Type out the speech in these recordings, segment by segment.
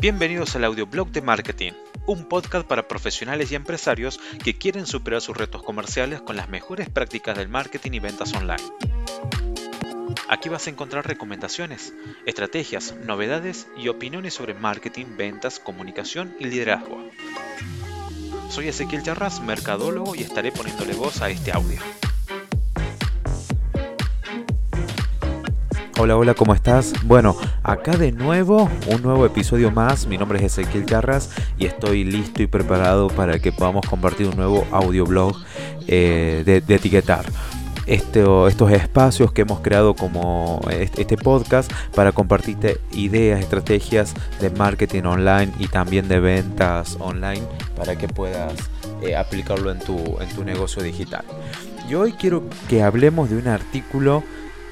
Bienvenidos al audioblog de marketing, un podcast para profesionales y empresarios que quieren superar sus retos comerciales con las mejores prácticas del marketing y ventas online. Aquí vas a encontrar recomendaciones, estrategias, novedades y opiniones sobre marketing, ventas, comunicación y liderazgo. Soy Ezequiel Charras, mercadólogo, y estaré poniéndole voz a este audio. Hola, hola, ¿cómo estás? Bueno, acá de nuevo, un nuevo episodio más. Mi nombre es Ezequiel Charras y estoy listo y preparado para que podamos compartir un nuevo audioblog eh, de, etiquetar. estos espacios que hemos creado como este podcast para compartirte ideas, estrategias de marketing online y también de ventas online para que puedas eh, aplicarlo en tu, en tu negocio digital. Y hoy quiero que hablemos de un artículo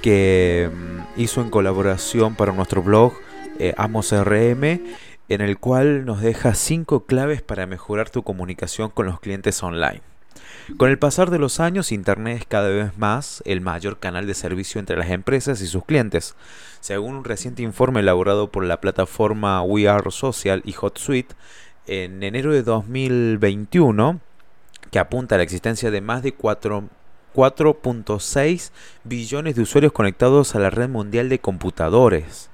que mm, hizo en colaboración para nuestro blog eh, Amos RM, en el cual nos deja 5 claves para mejorar tu comunicación con los clientes online. Con el pasar de los años, Internet es cada vez más el mayor canal de servicio entre las empresas y sus clientes. Según un reciente informe elaborado por la plataforma We Are Social y HotSuite, en enero de 2021, que apunta a la existencia de más de 4 4.6 billones de usuarios conectados a la red mundial de computadores.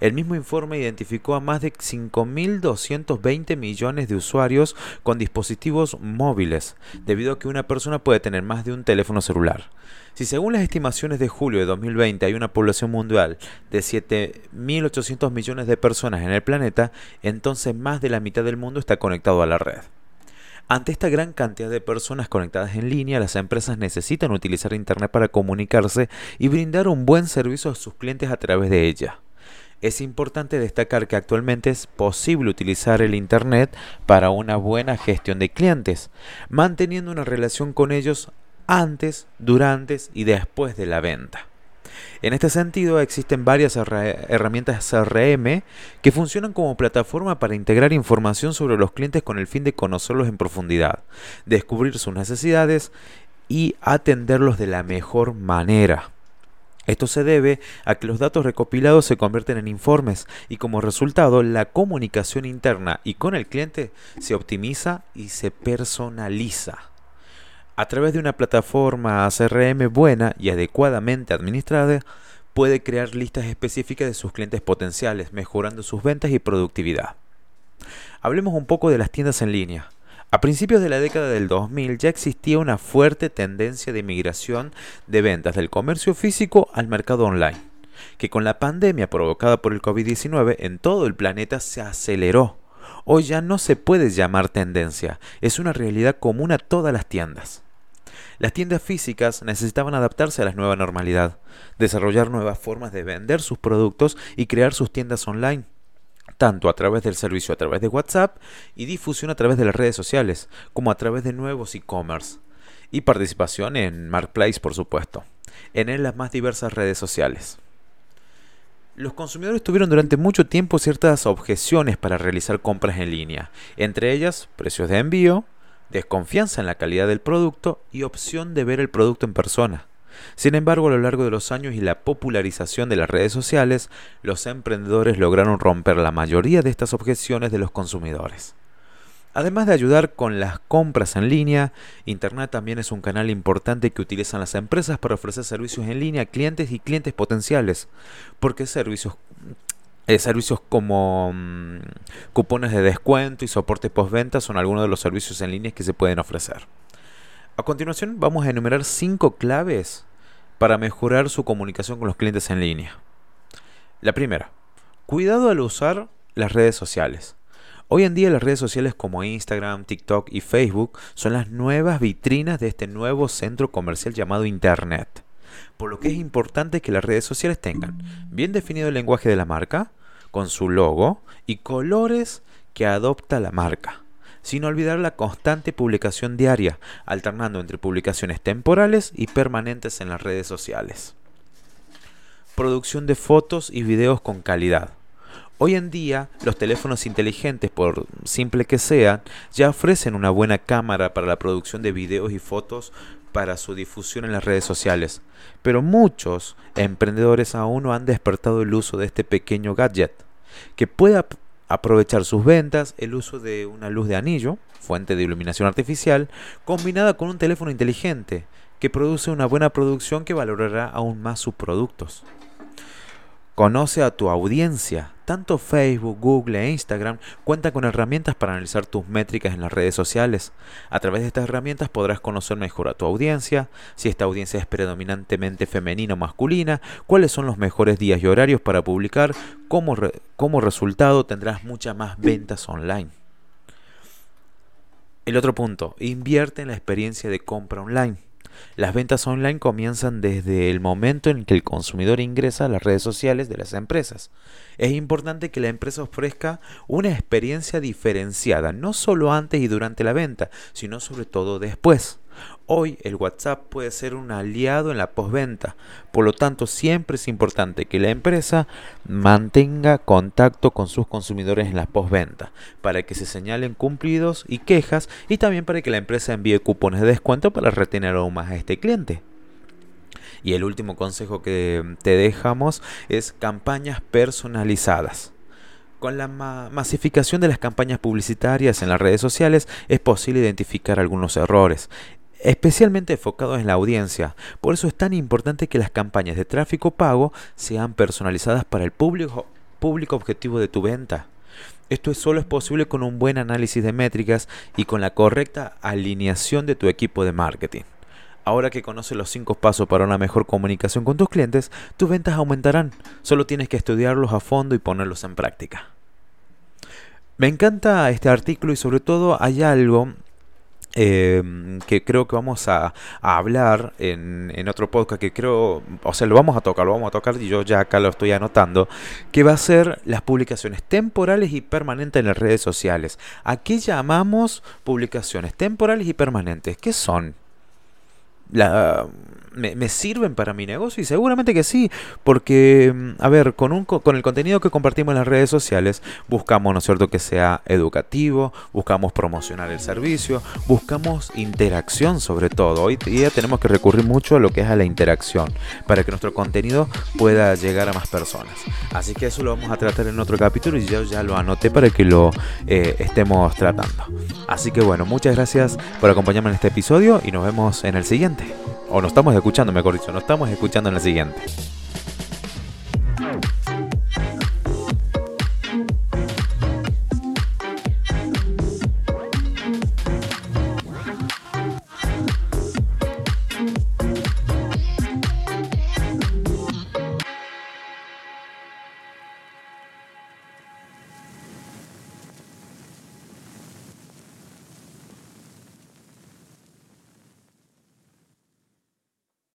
El mismo informe identificó a más de 5.220 millones de usuarios con dispositivos móviles, debido a que una persona puede tener más de un teléfono celular. Si según las estimaciones de julio de 2020 hay una población mundial de 7.800 millones de personas en el planeta, entonces más de la mitad del mundo está conectado a la red. Ante esta gran cantidad de personas conectadas en línea, las empresas necesitan utilizar Internet para comunicarse y brindar un buen servicio a sus clientes a través de ella. Es importante destacar que actualmente es posible utilizar el Internet para una buena gestión de clientes, manteniendo una relación con ellos antes, durante y después de la venta. En este sentido, existen varias herramientas CRM que funcionan como plataforma para integrar información sobre los clientes con el fin de conocerlos en profundidad, descubrir sus necesidades y atenderlos de la mejor manera. Esto se debe a que los datos recopilados se convierten en informes y como resultado la comunicación interna y con el cliente se optimiza y se personaliza. A través de una plataforma CRM buena y adecuadamente administrada, puede crear listas específicas de sus clientes potenciales, mejorando sus ventas y productividad. Hablemos un poco de las tiendas en línea. A principios de la década del 2000 ya existía una fuerte tendencia de migración de ventas del comercio físico al mercado online, que con la pandemia provocada por el COVID-19 en todo el planeta se aceleró. Hoy ya no se puede llamar tendencia, es una realidad común a todas las tiendas. Las tiendas físicas necesitaban adaptarse a la nueva normalidad, desarrollar nuevas formas de vender sus productos y crear sus tiendas online, tanto a través del servicio a través de WhatsApp y difusión a través de las redes sociales, como a través de nuevos e-commerce y participación en Marketplace, por supuesto, en las más diversas redes sociales. Los consumidores tuvieron durante mucho tiempo ciertas objeciones para realizar compras en línea, entre ellas precios de envío, desconfianza en la calidad del producto y opción de ver el producto en persona. Sin embargo, a lo largo de los años y la popularización de las redes sociales, los emprendedores lograron romper la mayoría de estas objeciones de los consumidores. Además de ayudar con las compras en línea, Internet también es un canal importante que utilizan las empresas para ofrecer servicios en línea a clientes y clientes potenciales, porque servicios eh, servicios como mm, cupones de descuento y soporte postventa son algunos de los servicios en línea que se pueden ofrecer. A continuación vamos a enumerar cinco claves para mejorar su comunicación con los clientes en línea. La primera, cuidado al usar las redes sociales. Hoy en día las redes sociales como Instagram, TikTok y Facebook son las nuevas vitrinas de este nuevo centro comercial llamado Internet por lo que es importante que las redes sociales tengan bien definido el lenguaje de la marca, con su logo y colores que adopta la marca, sin olvidar la constante publicación diaria, alternando entre publicaciones temporales y permanentes en las redes sociales. Producción de fotos y videos con calidad. Hoy en día, los teléfonos inteligentes, por simple que sean, ya ofrecen una buena cámara para la producción de videos y fotos para su difusión en las redes sociales, pero muchos emprendedores aún no han despertado el uso de este pequeño gadget, que puede aprovechar sus ventas, el uso de una luz de anillo, fuente de iluminación artificial, combinada con un teléfono inteligente que produce una buena producción que valorará aún más sus productos. Conoce a tu audiencia. Tanto Facebook, Google e Instagram cuentan con herramientas para analizar tus métricas en las redes sociales. A través de estas herramientas podrás conocer mejor a tu audiencia, si esta audiencia es predominantemente femenina o masculina, cuáles son los mejores días y horarios para publicar, como, como resultado tendrás muchas más ventas online. El otro punto, invierte en la experiencia de compra online. Las ventas online comienzan desde el momento en que el consumidor ingresa a las redes sociales de las empresas. Es importante que la empresa ofrezca una experiencia diferenciada, no solo antes y durante la venta, sino sobre todo después. Hoy el WhatsApp puede ser un aliado en la postventa, por lo tanto siempre es importante que la empresa mantenga contacto con sus consumidores en la postventa, para que se señalen cumplidos y quejas y también para que la empresa envíe cupones de descuento para retener aún más a este cliente. Y el último consejo que te dejamos es campañas personalizadas. Con la masificación de las campañas publicitarias en las redes sociales es posible identificar algunos errores especialmente enfocados en la audiencia. Por eso es tan importante que las campañas de tráfico pago sean personalizadas para el público, público objetivo de tu venta. Esto solo es posible con un buen análisis de métricas y con la correcta alineación de tu equipo de marketing. Ahora que conoces los 5 pasos para una mejor comunicación con tus clientes, tus ventas aumentarán. Solo tienes que estudiarlos a fondo y ponerlos en práctica. Me encanta este artículo y sobre todo hay algo Em, que creo que vamos a, hablar en, en, otro podcast que creo, o sea, lo vamos a tocar, lo vamos a tocar y yo ya acá lo estoy anotando, que va a ser las publicaciones temporales y permanentes en las redes sociales. ¿A qué llamamos publicaciones temporales y permanentes? ¿Qué son? La, me, sirven para mi negocio? Y seguramente que sí, porque, mm, a ver, con, un, con el contenido que compartimos en las redes sociales, buscamos, ¿no es cierto?, que sea educativo, buscamos promocionar el servicio, buscamos interacción sobre todo. Hoy día tenemos que recurrir mucho a lo que es a la interacción, para que nuestro contenido pueda llegar a más personas. Así que eso lo vamos a tratar en otro capítulo y yo ya lo anoté para que lo eh, estemos tratando. Así que bueno, muchas gracias por acompañarme en este episodio y nos vemos en el siguiente. O nos estamos escuchando, mejor dicho, nos estamos escuchando en la siguiente.